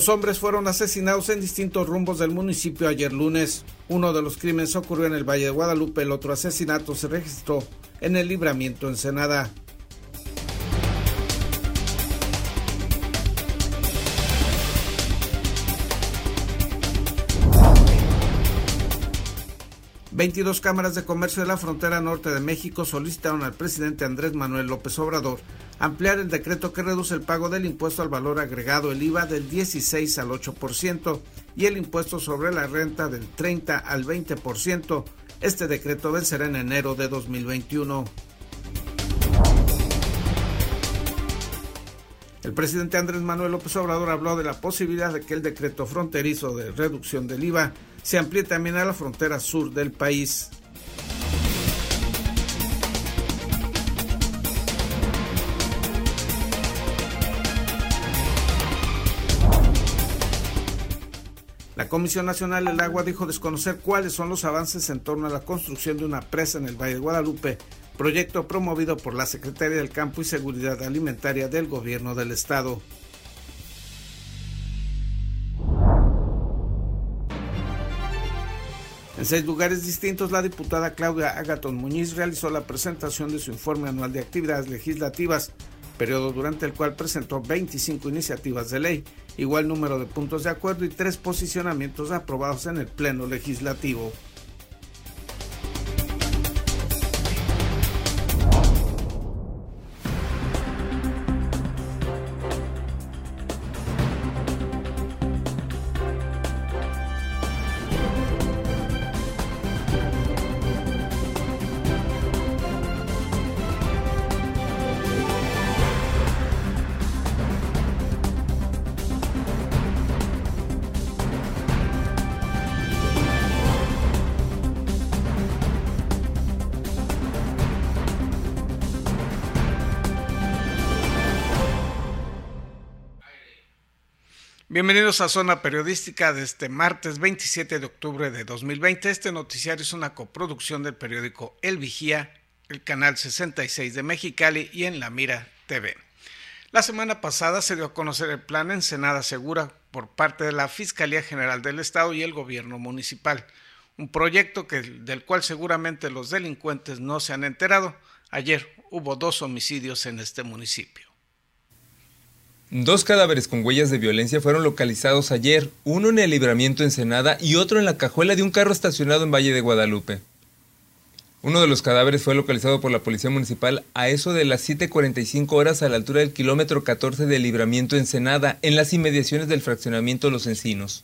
Dos hombres fueron asesinados en distintos rumbos del municipio ayer lunes. Uno de los crímenes ocurrió en el Valle de Guadalupe, el otro asesinato se registró en el libramiento Ensenada. 22 cámaras de comercio de la frontera norte de México solicitaron al presidente Andrés Manuel López Obrador ampliar el decreto que reduce el pago del impuesto al valor agregado, el IVA del 16 al 8% y el impuesto sobre la renta del 30 al 20%. Este decreto vencerá en enero de 2021. El presidente Andrés Manuel López Obrador habló de la posibilidad de que el decreto fronterizo de reducción del IVA se amplíe también a la frontera sur del país. La Comisión Nacional del Agua dijo desconocer cuáles son los avances en torno a la construcción de una presa en el Valle de Guadalupe, proyecto promovido por la Secretaría del Campo y Seguridad Alimentaria del Gobierno del Estado. En seis lugares distintos, la diputada Claudia Agaton Muñiz realizó la presentación de su informe anual de actividades legislativas, periodo durante el cual presentó 25 iniciativas de ley, igual número de puntos de acuerdo y tres posicionamientos aprobados en el Pleno Legislativo. Bienvenidos a Zona Periodística de este martes 27 de octubre de 2020. Este noticiario es una coproducción del periódico El Vigía, el canal 66 de Mexicali y en La Mira TV. La semana pasada se dio a conocer el plan Ensenada Segura por parte de la Fiscalía General del Estado y el gobierno municipal, un proyecto del cual seguramente los delincuentes no se han enterado. Ayer hubo dos homicidios en este municipio. Dos cadáveres con huellas de violencia fueron localizados ayer, uno en el libramiento Ensenada y otro en la cajuela de un carro estacionado en Valle de Guadalupe. Uno de los cadáveres fue localizado por la Policía Municipal a eso de las 7.45 horas a la altura del kilómetro 14 del libramiento Ensenada, en las inmediaciones del fraccionamiento Los Encinos.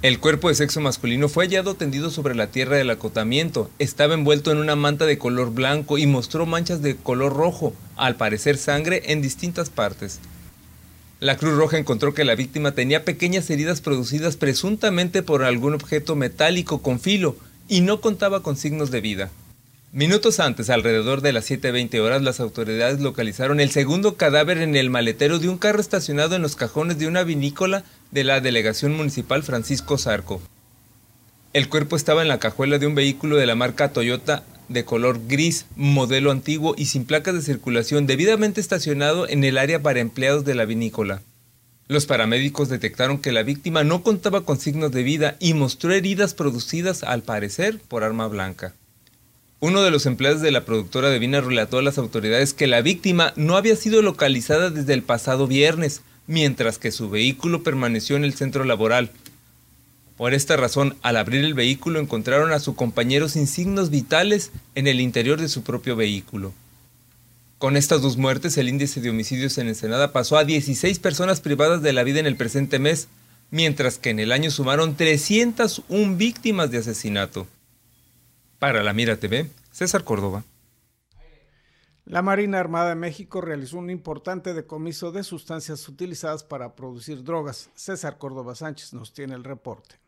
El cuerpo de sexo masculino fue hallado tendido sobre la tierra del acotamiento. Estaba envuelto en una manta de color blanco y mostró manchas de color rojo, al parecer sangre en distintas partes. La Cruz Roja encontró que la víctima tenía pequeñas heridas producidas presuntamente por algún objeto metálico con filo y no contaba con signos de vida. Minutos antes, alrededor de las 7.20 horas, las autoridades localizaron el segundo cadáver en el maletero de un carro estacionado en los cajones de una vinícola de la delegación municipal Francisco Zarco. El cuerpo estaba en la cajuela de un vehículo de la marca Toyota de color gris, modelo antiguo y sin placas de circulación, debidamente estacionado en el área para empleados de la vinícola. Los paramédicos detectaron que la víctima no contaba con signos de vida y mostró heridas producidas, al parecer, por arma blanca. Uno de los empleados de la productora de vino relató a las autoridades que la víctima no había sido localizada desde el pasado viernes, mientras que su vehículo permaneció en el centro laboral, por esta razón, al abrir el vehículo encontraron a su compañero sin signos vitales en el interior de su propio vehículo. Con estas dos muertes, el índice de homicidios en Ensenada pasó a 16 personas privadas de la vida en el presente mes, mientras que en el año sumaron 301 víctimas de asesinato. Para la Mira TV, César Córdoba. La Marina Armada de México realizó un importante decomiso de sustancias utilizadas para producir drogas. César Córdoba Sánchez nos tiene el reporte.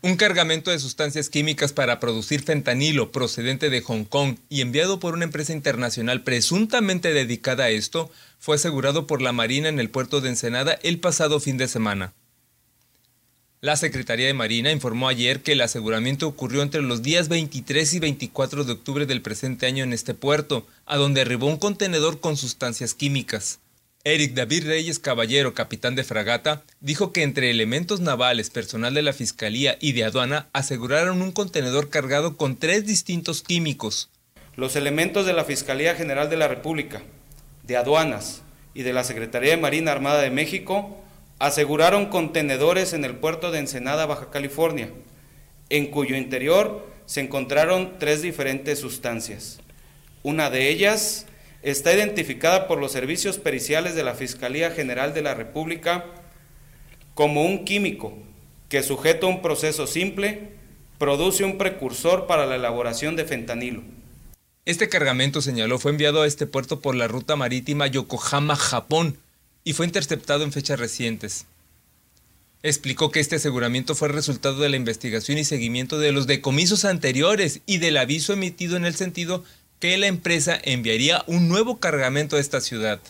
Un cargamento de sustancias químicas para producir fentanilo procedente de Hong Kong y enviado por una empresa internacional presuntamente dedicada a esto fue asegurado por la Marina en el puerto de Ensenada el pasado fin de semana. La Secretaría de Marina informó ayer que el aseguramiento ocurrió entre los días 23 y 24 de octubre del presente año en este puerto, a donde arribó un contenedor con sustancias químicas. Eric David Reyes Caballero, capitán de fragata, dijo que entre elementos navales, personal de la Fiscalía y de aduana aseguraron un contenedor cargado con tres distintos químicos. Los elementos de la Fiscalía General de la República, de aduanas y de la Secretaría de Marina Armada de México aseguraron contenedores en el puerto de Ensenada, Baja California, en cuyo interior se encontraron tres diferentes sustancias. Una de ellas está identificada por los servicios periciales de la Fiscalía General de la República como un químico que sujeto a un proceso simple produce un precursor para la elaboración de fentanilo. Este cargamento, señaló, fue enviado a este puerto por la ruta marítima Yokohama-Japón y fue interceptado en fechas recientes. Explicó que este aseguramiento fue resultado de la investigación y seguimiento de los decomisos anteriores y del aviso emitido en el sentido que la empresa enviaría un nuevo cargamento a esta ciudad.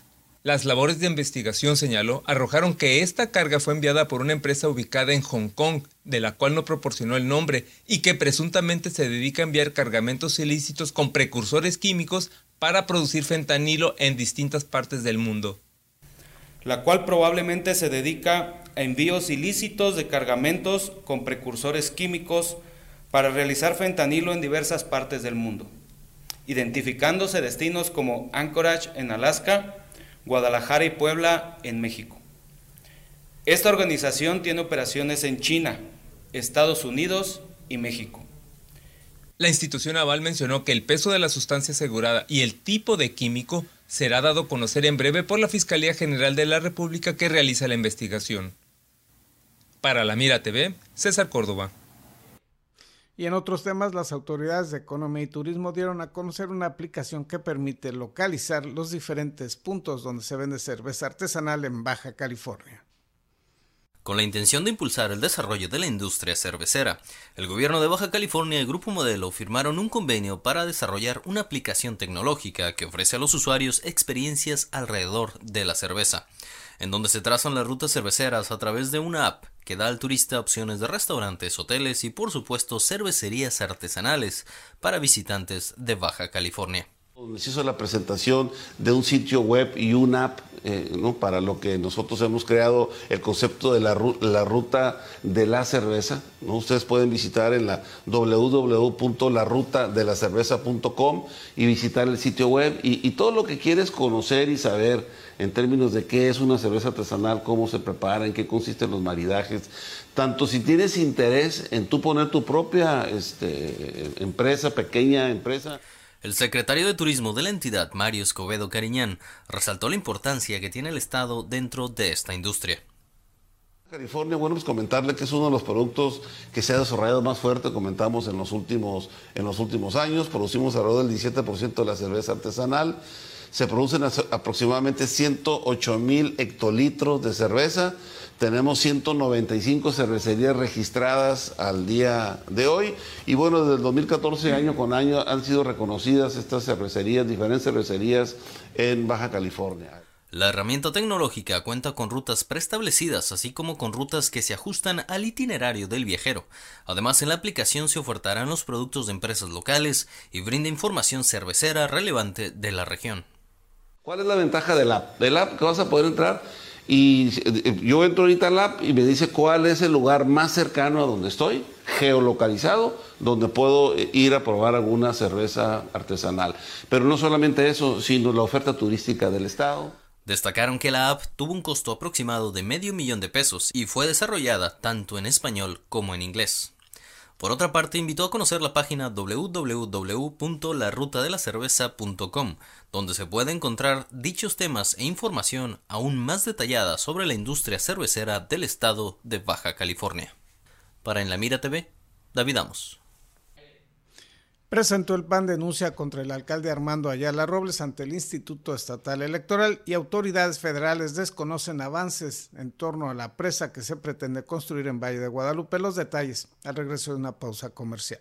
Las labores de investigación, señaló, arrojaron que esta carga fue enviada por una empresa ubicada en Hong Kong, de la cual no proporcionó el nombre, y que presuntamente se dedica a enviar cargamentos ilícitos con precursores químicos para producir fentanilo en distintas partes del mundo. La cual probablemente se dedica a envíos ilícitos de cargamentos con precursores químicos para realizar fentanilo en diversas partes del mundo identificándose destinos como Anchorage en Alaska, Guadalajara y Puebla en México. Esta organización tiene operaciones en China, Estados Unidos y México. La institución naval mencionó que el peso de la sustancia asegurada y el tipo de químico será dado a conocer en breve por la Fiscalía General de la República que realiza la investigación. Para la Mira TV, César Córdoba. Y en otros temas, las autoridades de economía y turismo dieron a conocer una aplicación que permite localizar los diferentes puntos donde se vende cerveza artesanal en Baja California. Con la intención de impulsar el desarrollo de la industria cervecera, el gobierno de Baja California y el Grupo Modelo firmaron un convenio para desarrollar una aplicación tecnológica que ofrece a los usuarios experiencias alrededor de la cerveza, en donde se trazan las rutas cerveceras a través de una app que da al turista opciones de restaurantes, hoteles y por supuesto cervecerías artesanales para visitantes de Baja California. Se hizo la presentación de un sitio web y una app eh, ¿no? para lo que nosotros hemos creado el concepto de la, ruta de la cerveza. ¿no? Ustedes pueden visitar en la www.larutadelacerveza.com y visitar el sitio web y, y todo lo que quieres conocer y saber en términos de qué es una cerveza artesanal, cómo se prepara, en qué consisten los maridajes. Tanto si tienes interés en tú poner tu propia este, empresa, pequeña empresa. El secretario de Turismo de la entidad, Mario Escobedo Cariñán, resaltó la importancia que tiene el Estado dentro de esta industria. California, bueno, pues comentarle que es uno de los productos que se ha desarrollado más fuerte, comentamos en los últimos, en los últimos años, producimos alrededor del 17% de la cerveza artesanal, se producen aproximadamente 108 mil hectolitros de cerveza. Tenemos 195 cervecerías registradas al día de hoy. Y bueno, desde el 2014, año con año, han sido reconocidas estas cervecerías, diferentes cervecerías en Baja California. La herramienta tecnológica cuenta con rutas preestablecidas, así como con rutas que se ajustan al itinerario del viajero. Además, en la aplicación se ofertarán los productos de empresas locales y brinda información cervecera relevante de la región. ¿Cuál es la ventaja del app? Del app que vas a poder entrar y eh, yo entro ahorita al app y me dice cuál es el lugar más cercano a donde estoy, geolocalizado, donde puedo eh, ir a probar alguna cerveza artesanal. Pero no solamente eso, sino la oferta turística del estado. Destacaron que la app tuvo un costo aproximado de medio millón de pesos y fue desarrollada tanto en español como en inglés. Por otra parte, invitó a conocer la página www.larutadelacerveza.com, donde se puede encontrar dichos temas e información aún más detallada sobre la industria cervecera del estado de Baja California. Para En la Mira TV, David Amos presentó el PAN denuncia contra el alcalde Armando Ayala Robles ante el Instituto Estatal Electoral y autoridades federales desconocen avances en torno a la presa que se pretende construir en Valle de Guadalupe. Los detalles al regreso de una pausa comercial.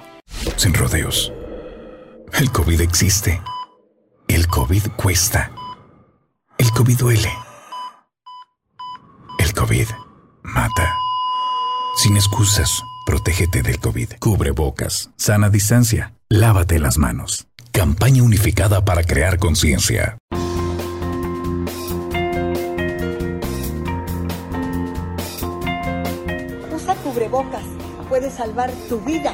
sin rodeos. El COVID existe. El COVID cuesta. El COVID duele. El COVID mata. Sin excusas, protégete del COVID. Cubre bocas, sana distancia, lávate las manos. Campaña unificada para crear conciencia. Usa cubrebocas, puede salvar tu vida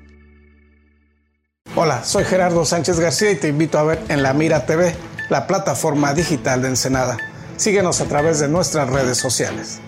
Hola, soy Gerardo Sánchez García y te invito a ver en La Mira TV, la plataforma digital de Ensenada. Síguenos a través de nuestras redes sociales.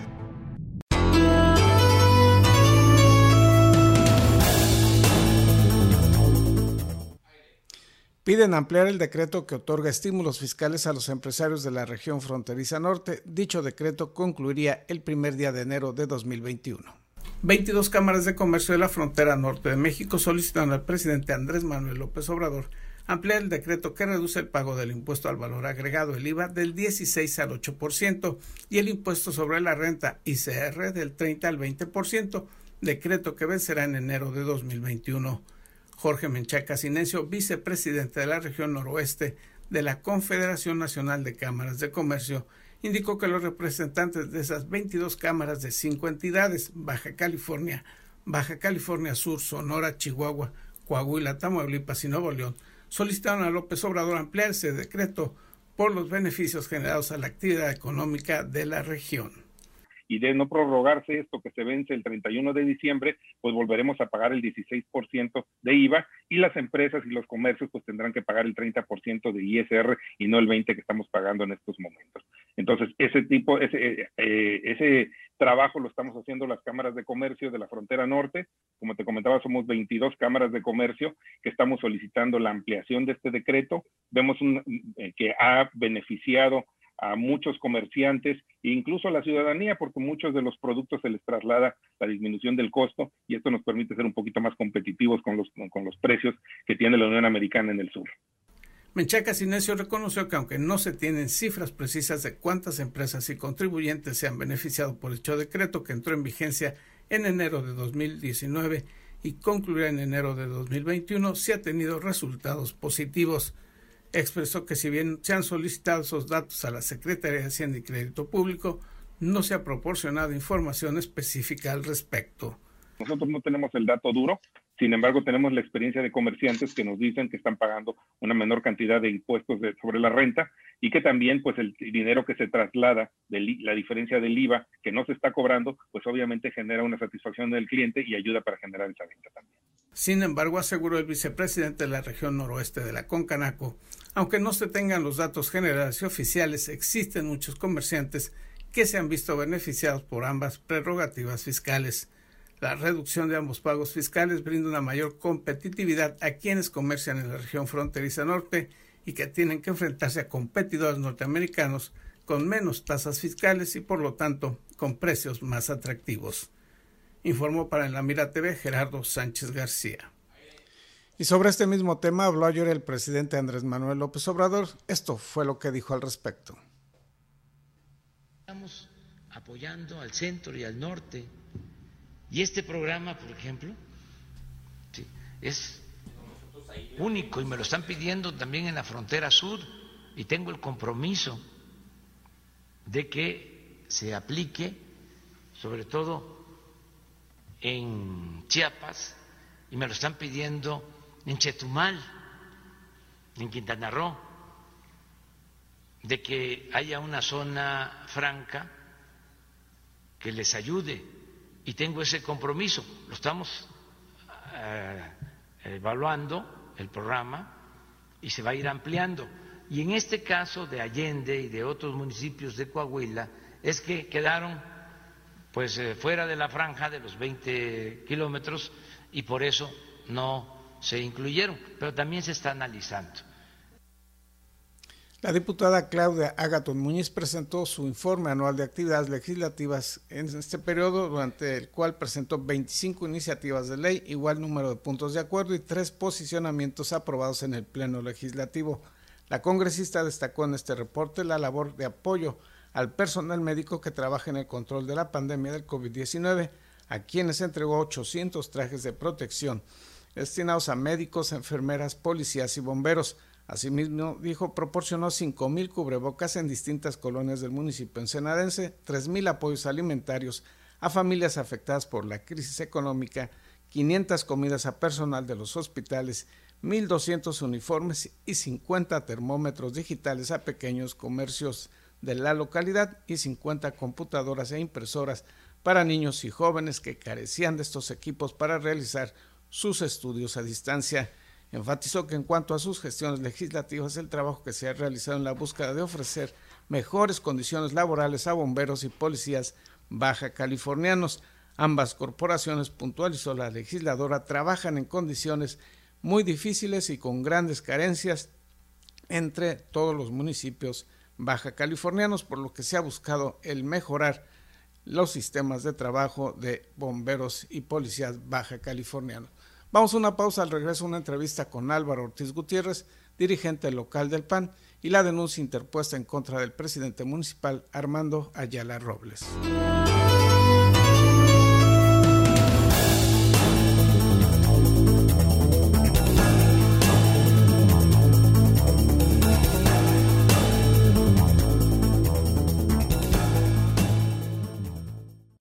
Piden ampliar el decreto que otorga estímulos fiscales a los empresarios de la región fronteriza norte. Dicho decreto concluiría el primer día de enero de 2021. 22 cámaras de comercio de la frontera norte de México solicitaron al presidente Andrés Manuel López Obrador ampliar el decreto que reduce el pago del impuesto al valor agregado, el IVA, del 16 al 8% y el impuesto sobre la renta ICR del 30 al 20%, decreto que vencerá en enero de 2021. Jorge Menchaca Sinesio, vicepresidente de la región noroeste de la Confederación Nacional de Cámaras de Comercio, indicó que los representantes de esas 22 cámaras de cinco entidades, Baja California, Baja California Sur, Sonora, Chihuahua, Coahuila, Tamaulipas y Nuevo León, solicitaron a López Obrador ampliar ese decreto por los beneficios generados a la actividad económica de la región y de no prorrogarse esto que se vence el 31 de diciembre, pues volveremos a pagar el 16% de IVA y las empresas y los comercios pues tendrán que pagar el 30% de ISR y no el 20% que estamos pagando en estos momentos. Entonces, ese tipo, ese, eh, ese trabajo lo estamos haciendo las cámaras de comercio de la frontera norte. Como te comentaba, somos 22 cámaras de comercio que estamos solicitando la ampliación de este decreto. Vemos un, eh, que ha beneficiado a muchos comerciantes e incluso a la ciudadanía, porque muchos de los productos se les traslada la disminución del costo y esto nos permite ser un poquito más competitivos con los, con los precios que tiene la Unión Americana en el sur. Menchaca Sinesio reconoció que aunque no se tienen cifras precisas de cuántas empresas y contribuyentes se han beneficiado por dicho decreto que entró en vigencia en enero de 2019 y concluirá en enero de 2021, se ha tenido resultados positivos expresó que si bien se han solicitado esos datos a la Secretaría de Hacienda y Crédito Público, no se ha proporcionado información específica al respecto. Nosotros no tenemos el dato duro, Sin embargo, tenemos la experiencia de comerciantes que nos dicen que están pagando una menor cantidad de impuestos sobre la renta y que también pues el dinero que se traslada de la diferencia del IVA que no se está cobrando, pues obviamente genera una satisfacción del cliente y ayuda para generar esa venta también. Sin embargo, aseguró el vicepresidente de la región noroeste de la Concanaco, aunque no se tengan los datos generales y oficiales, existen muchos comerciantes que se han visto beneficiados por ambas prerrogativas fiscales. La reducción de ambos pagos fiscales brinda una mayor competitividad a quienes comercian en la región fronteriza norte y que tienen que enfrentarse a competidores norteamericanos con menos tasas fiscales y por lo tanto con precios más atractivos. Informó para la Mira TV Gerardo Sánchez García. Y sobre este mismo tema habló ayer el presidente Andrés Manuel López Obrador. Esto fue lo que dijo al respecto. Estamos apoyando al centro y al norte y este programa, por ejemplo, es único y me lo están pidiendo también en la frontera sur y tengo el compromiso de que se aplique, sobre todo en Chiapas, y me lo están pidiendo en Chetumal, en Quintana Roo, de que haya una zona franca que les ayude y tengo ese compromiso. Lo estamos eh, evaluando, el programa, y se va a ir ampliando. Y en este caso de Allende y de otros municipios de Coahuila, es que quedaron pues eh, fuera de la franja de los 20 kilómetros y por eso no se incluyeron, pero también se está analizando. La diputada Claudia Agaton Muñiz presentó su informe anual de actividades legislativas en este periodo, durante el cual presentó 25 iniciativas de ley, igual número de puntos de acuerdo y tres posicionamientos aprobados en el Pleno Legislativo. La congresista destacó en este reporte la labor de apoyo al personal médico que trabaja en el control de la pandemia del COVID-19, a quienes entregó 800 trajes de protección destinados a médicos, enfermeras, policías y bomberos. Asimismo, dijo, proporcionó 5.000 cubrebocas en distintas colonias del municipio ensenadense, 3.000 apoyos alimentarios a familias afectadas por la crisis económica, 500 comidas a personal de los hospitales, 1.200 uniformes y 50 termómetros digitales a pequeños comercios de la localidad y 50 computadoras e impresoras para niños y jóvenes que carecían de estos equipos para realizar sus estudios a distancia. Enfatizó que en cuanto a sus gestiones legislativas, el trabajo que se ha realizado en la búsqueda de ofrecer mejores condiciones laborales a bomberos y policías baja californianos. Ambas corporaciones, puntualizó la legisladora, trabajan en condiciones muy difíciles y con grandes carencias entre todos los municipios baja californianos, por lo que se ha buscado el mejorar los sistemas de trabajo de bomberos y policías baja californianos. Vamos a una pausa, al regreso una entrevista con Álvaro Ortiz Gutiérrez, dirigente local del PAN, y la denuncia interpuesta en contra del presidente municipal Armando Ayala Robles.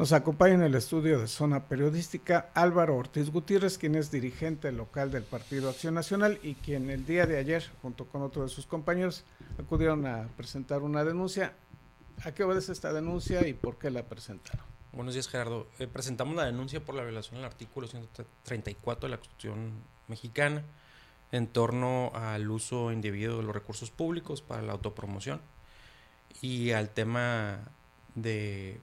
Nos acompaña en el estudio de Zona Periodística Álvaro Ortiz Gutiérrez, quien es dirigente local del Partido Acción Nacional y quien el día de ayer, junto con otro de sus compañeros, acudieron a presentar una denuncia. ¿A qué obedece esta denuncia y por qué la presentaron? Buenos días, Gerardo. Eh, presentamos la denuncia por la violación del artículo 134 de la Constitución mexicana en torno al uso indebido de los recursos públicos para la autopromoción y al tema de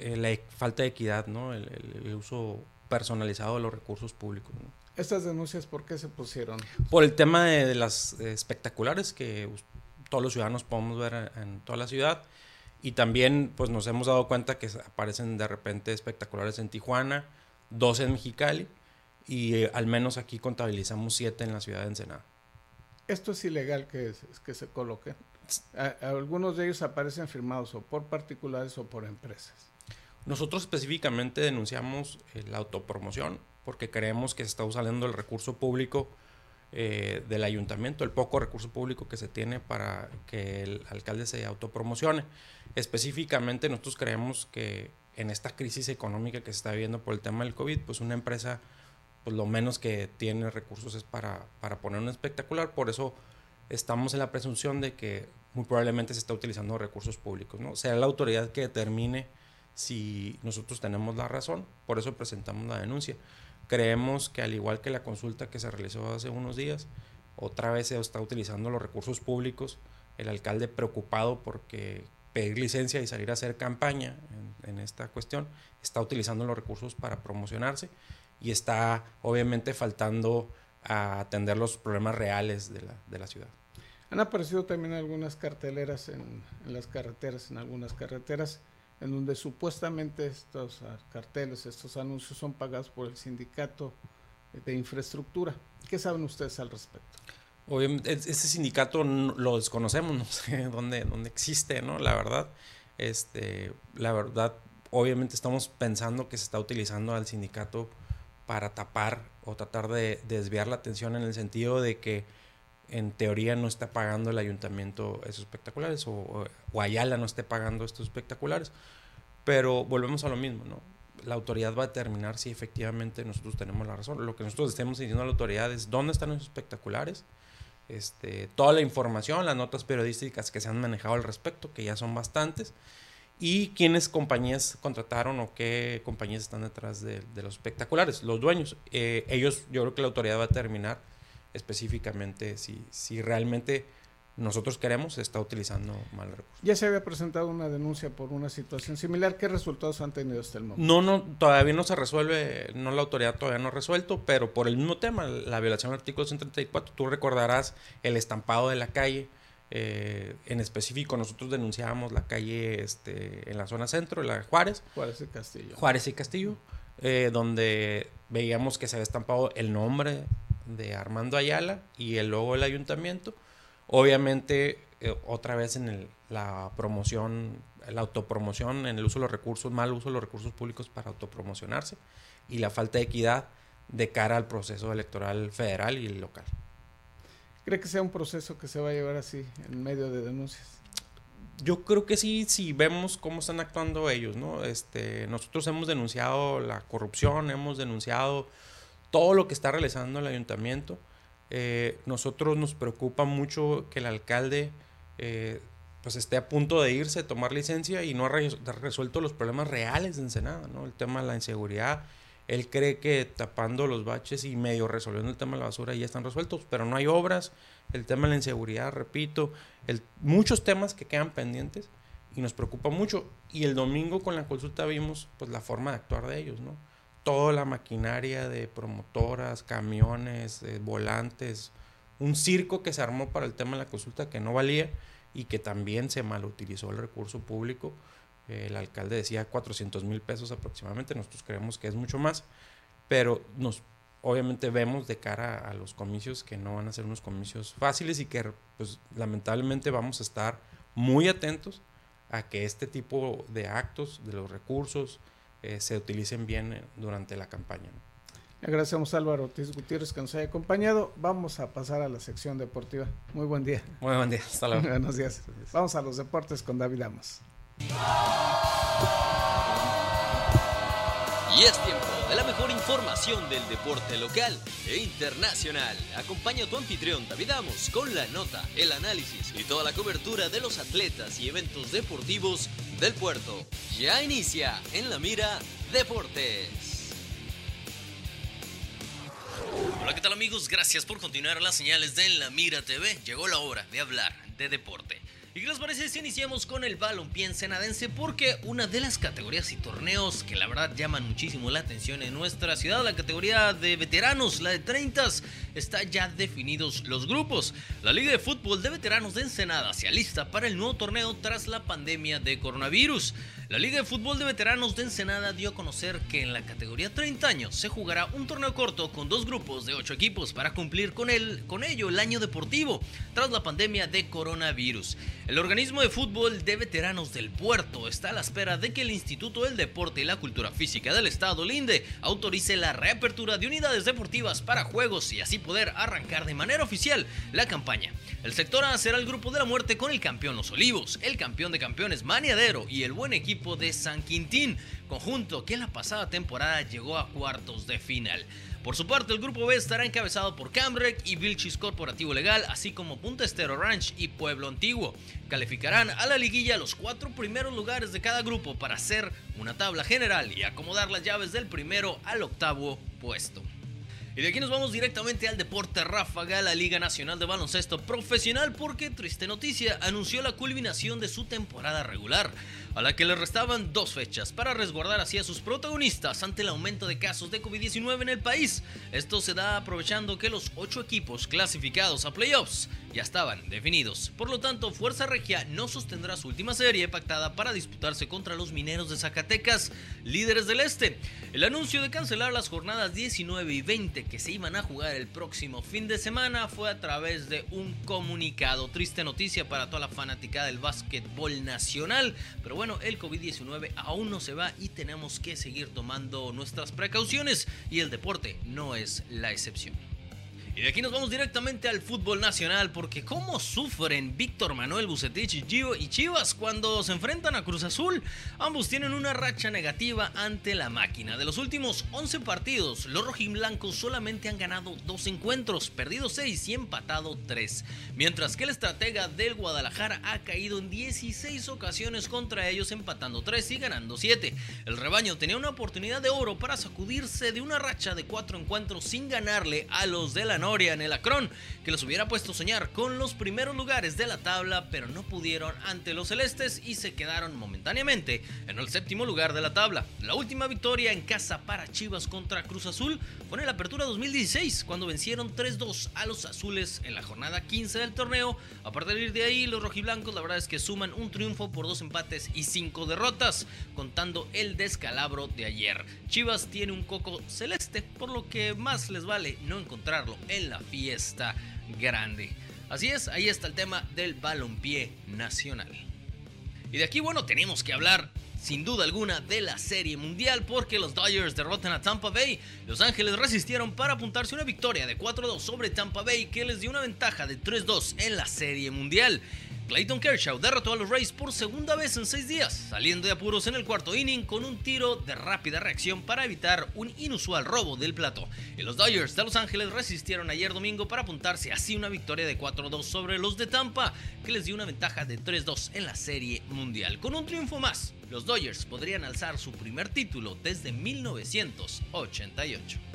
eh, la falta de equidad, ¿no? El, uso personalizado de los recursos públicos. ¿Estas denuncias por qué se pusieron? Por el tema de, las espectaculares que todos los ciudadanos podemos ver en, toda la ciudad. Y también pues nos hemos dado cuenta que aparecen de repente espectaculares en Tijuana, dos en Mexicali y eh, al menos aquí contabilizamos siete en la ciudad de Ensenada. ¿Esto es ilegal que, que se coloquen? algunos de ellos aparecen firmados o por particulares o por empresas. Nosotros específicamente denunciamos eh, la autopromoción porque creemos que se está usando el recurso público eh, del ayuntamiento, el poco recurso público que se tiene para que el alcalde se autopromocione. Específicamente nosotros creemos que en esta crisis económica que se está viviendo por el tema del COVID, pues una empresa, pues lo menos que tiene recursos es para, para poner un espectacular, por eso estamos en la presunción de que muy probablemente se está utilizando recursos públicos, ¿no? Sea la autoridad que determine si nosotros tenemos la razón, por eso presentamos la denuncia. Creemos que al igual que la consulta que se realizó hace unos días, otra vez se está utilizando los recursos públicos, el alcalde preocupado porque pedir licencia y salir a hacer campaña en, esta cuestión, está utilizando los recursos para promocionarse y está obviamente faltando a atender los problemas reales de la, de la ciudad. Han aparecido también algunas carteleras en, las carreteras, en algunas carreteras, en donde supuestamente estos ah, carteles, estos anuncios son pagados por el sindicato de infraestructura. ¿Qué saben ustedes al respecto? Obviamente, ese sindicato lo desconocemos, no sé dónde, dónde existe, ¿no? La verdad, este, la verdad, obviamente estamos pensando que se está utilizando al sindicato para tapar o tratar de desviar la atención en el sentido de que en teoría no está pagando el ayuntamiento esos espectaculares o, o, Ayala no esté pagando estos espectaculares. Pero volvemos a lo mismo, ¿no? La autoridad va a determinar si efectivamente nosotros tenemos la razón. Lo que nosotros estemos diciendo a la autoridad es dónde están esos espectaculares, este, toda la información, las notas periodísticas que se han manejado al respecto, que ya son bastantes, y quiénes compañías contrataron o qué compañías están detrás de, los espectaculares, los dueños. Eh, ellos, yo creo que la autoridad va a determinar específicamente si, si realmente nosotros queremos está utilizando mal recurso. Ya se había presentado una denuncia por una situación similar. ¿Qué resultados han tenido hasta el momento? No, no, todavía no se resuelve, no la autoridad todavía no ha resuelto, pero por el mismo tema, la violación del artículo 134, tú recordarás el estampado de la calle. Eh, en específico, nosotros denunciábamos la calle este, en la zona centro, la de Juárez. Juárez y Castillo. Juárez y Castillo, eh, donde veíamos que se había estampado el nombre de Armando Ayala y el logo del ayuntamiento. Obviamente, eh, otra vez en la promoción, la autopromoción, en el uso de los recursos, mal uso de los recursos públicos para autopromocionarse y la falta de equidad de cara al proceso electoral federal y local. ¿Cree que sea un proceso que se va a llevar así en medio de denuncias? Yo creo que sí, si vemos cómo están actuando ellos, ¿no? Este, nosotros hemos denunciado la corrupción, hemos denunciado todo lo que está realizando el ayuntamiento. Eh, nosotros nos preocupa mucho que el alcalde eh, pues esté a punto de irse, tomar licencia y no ha resuelto los problemas reales de Ensenada, ¿no? El tema de la inseguridad. Él cree que tapando los baches y medio resolviendo el tema de la basura ya están resueltos, pero no hay obras. El tema de la inseguridad, repito, muchos temas que quedan pendientes y nos preocupa mucho. Y el domingo con la consulta vimos pues la forma de actuar de ellos, ¿no? Toda la maquinaria de promotoras, camiones, eh, volantes, un circo que se armó para el tema de la consulta que no valía y que también se malutilizó el recurso público. el alcalde decía 400 mil pesos aproximadamente, nosotros creemos que es mucho más, pero nos obviamente vemos de cara a los comicios que no van a ser unos comicios fáciles y que pues lamentablemente vamos a estar muy atentos a que este tipo de actos, de los recursos, eh, se utilicen bien eh, durante la campaña. Le agradecemos a Álvaro Ortiz Gutiérrez que nos haya acompañado. Vamos a pasar a la sección deportiva. Muy buen día. Muy buen día. Hasta luego. Buenos días. Vamos a los deportes con David Amos. Y es tiempo de la mejor información del deporte local e internacional. Acompaña a tu anfitrión David Amos con la nota, el análisis y toda la cobertura de los atletas y eventos deportivos del puerto. Ya inicia en la mira Deportes. Hola, ¿qué tal amigos? Gracias por continuar las señales de En la Mira TV. Llegó la hora de hablar de deporte. ¿Y qué les parece si iniciamos con el balompié ensenadense? Porque una de las categorías y torneos que la verdad llaman muchísimo la atención en nuestra ciudad, la categoría de veteranos, la de 30, está ya definidos los grupos. La Liga de Fútbol de Veteranos de Ensenada se alista para el nuevo torneo tras la pandemia de coronavirus. La Liga de Fútbol de Veteranos de Ensenada dio a conocer que en la categoría 30 años se jugará un torneo corto con dos grupos de 8 equipos para cumplir con, el, con ello el año deportivo tras la pandemia de coronavirus. El organismo de fútbol de veteranos del puerto está a la espera de que el Instituto del Deporte y la Cultura Física del Estado, LINDE, autorice la reapertura de unidades deportivas para juegos y así poder arrancar de manera oficial la campaña. El sector A será el grupo de la muerte con el campeón Los Olivos, el campeón de campeones Maniadero y el buen equipo de San Quintín, conjunto que en la pasada temporada llegó a cuartos de final. Por su parte, el grupo B estará encabezado por Camrec y Vilchis Corporativo Legal, así como Punta Estero Ranch y Pueblo Antiguo. Calificarán a la liguilla los cuatro primeros lugares de cada grupo para hacer una tabla general y acomodar las llaves del primero al octavo puesto. Y de aquí nos vamos directamente al deporte ráfaga, la Liga Nacional de Baloncesto Profesional, porque triste noticia, anunció la culminación de su temporada regular a la que le restaban dos fechas para resguardar así a sus protagonistas ante el aumento de casos de COVID-19 en el país. Esto se da aprovechando que los ocho equipos clasificados a playoffs ya estaban definidos. Por lo tanto, Fuerza Regia no sostendrá su última serie pactada para disputarse contra los mineros de Zacatecas, líderes del este. El anuncio de cancelar las jornadas 19 y 20 que se iban a jugar el próximo fin de semana fue a través de un comunicado. Triste noticia para toda la fanática del básquetbol nacional, pero bueno, el COVID-19 aún no se va y tenemos que seguir tomando nuestras precauciones y el deporte no es la excepción. Y de aquí nos vamos directamente al fútbol nacional porque cómo sufren Víctor Manuel Bucetich Gio y Chivas cuando se enfrentan a Cruz Azul. Ambos tienen una racha negativa ante la máquina. De los últimos 11 partidos, los rojiblancos solamente han ganado dos encuentros, perdido 6 y empatado 3. Mientras que el estratega del Guadalajara ha caído en 16 ocasiones contra ellos empatando 3 y ganando 7. El rebaño tenía una oportunidad de oro para sacudirse de una racha de 4 encuentros sin ganarle a los de la Noria en el Acron, que los hubiera puesto a soñar con los primeros lugares de la tabla, pero no pudieron ante los celestes y se quedaron momentáneamente en el séptimo lugar de la tabla. La última victoria en casa para Chivas contra Cruz Azul fue en la apertura 2016, cuando vencieron 3-2 a los azules en la jornada 15 del torneo. A partir de ahí, los rojiblancos la verdad es que suman un triunfo por dos empates y cinco derrotas, contando el descalabro de ayer. Chivas tiene un coco celeste, por lo que más les vale no encontrarlo en la fiesta grande. Así es, ahí está el tema del balompié nacional. Y de aquí, bueno, tenemos que hablar sin duda alguna de la Serie Mundial porque los Dodgers derrotan a Tampa Bay. Los Ángeles resistieron para apuntarse una victoria de 4-2 sobre Tampa Bay que les dio una ventaja de 3-2 en la Serie Mundial. Clayton Kershaw derrotó a los Rays por segunda vez en seis días, saliendo de apuros en el cuarto inning con un tiro de rápida reacción para evitar un inusual robo del plato. Y los Dodgers de Los Ángeles resistieron ayer domingo para apuntarse así una victoria de 4-2 sobre los de Tampa, que les dio una ventaja de 3-2 en la Serie Mundial. Con un triunfo más, los Dodgers podrían alzar su primer título desde 1988.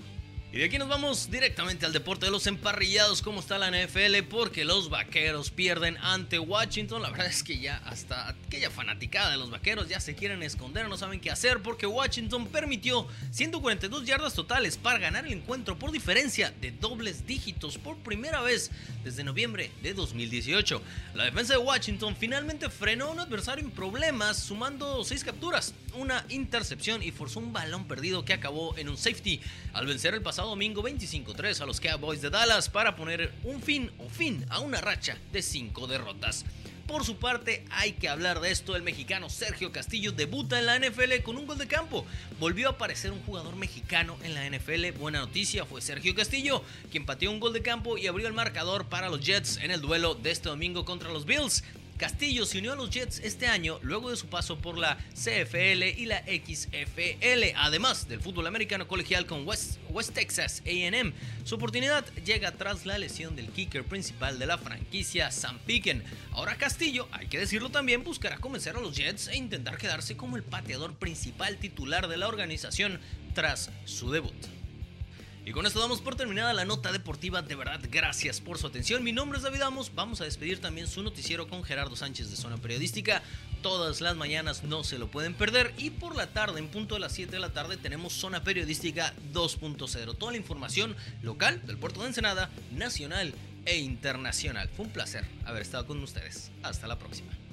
Y de aquí nos vamos directamente al deporte de los emparrillados, como está la NFL, porque los vaqueros pierden ante Washington. La verdad es que ya hasta aquella fanaticada de los vaqueros ya se quieren esconder, no saben qué hacer, porque Washington permitió 142 yardas totales para ganar el encuentro por diferencia de dobles dígitos por primera vez desde noviembre de 2018. La defensa de Washington finalmente frenó a un adversario en problemas, sumando 6 capturas, una intercepción y forzó un balón perdido que acabó en un safety al vencer el pasado domingo 25-3 a los Cowboys de Dallas para poner un fin o fin a una racha de 5 derrotas. Por su parte, hay que hablar de esto. El mexicano Sergio Castillo debuta en la NFL con un gol de campo. Volvió a aparecer un jugador mexicano en la NFL. Buena noticia fue Sergio Castillo, quien pateó un gol de campo y abrió el marcador para los Jets en el duelo de este domingo contra los Bills. Castillo se unió a los Jets este año luego de su paso por la CFL y la XFL, además del fútbol americano colegial con West, Texas AM. Su oportunidad llega tras la lesión del kicker principal de la franquicia, Sam Picken. Ahora Castillo, hay que decirlo también, buscará convencer a los Jets e intentar quedarse como el pateador principal titular de la organización tras su debut. Y con esto damos por terminada la nota deportiva. De verdad, gracias por su atención. Mi nombre es David Amos. Vamos a despedir también su noticiero con Gerardo Sánchez de Zona Periodística. Todas las mañanas no se lo pueden perder. Y por la tarde, en punto de las 7 de la tarde, tenemos Zona Periodística 2.0. Toda la información local del puerto de Ensenada, nacional e internacional. Fue un placer haber estado con ustedes. Hasta la próxima.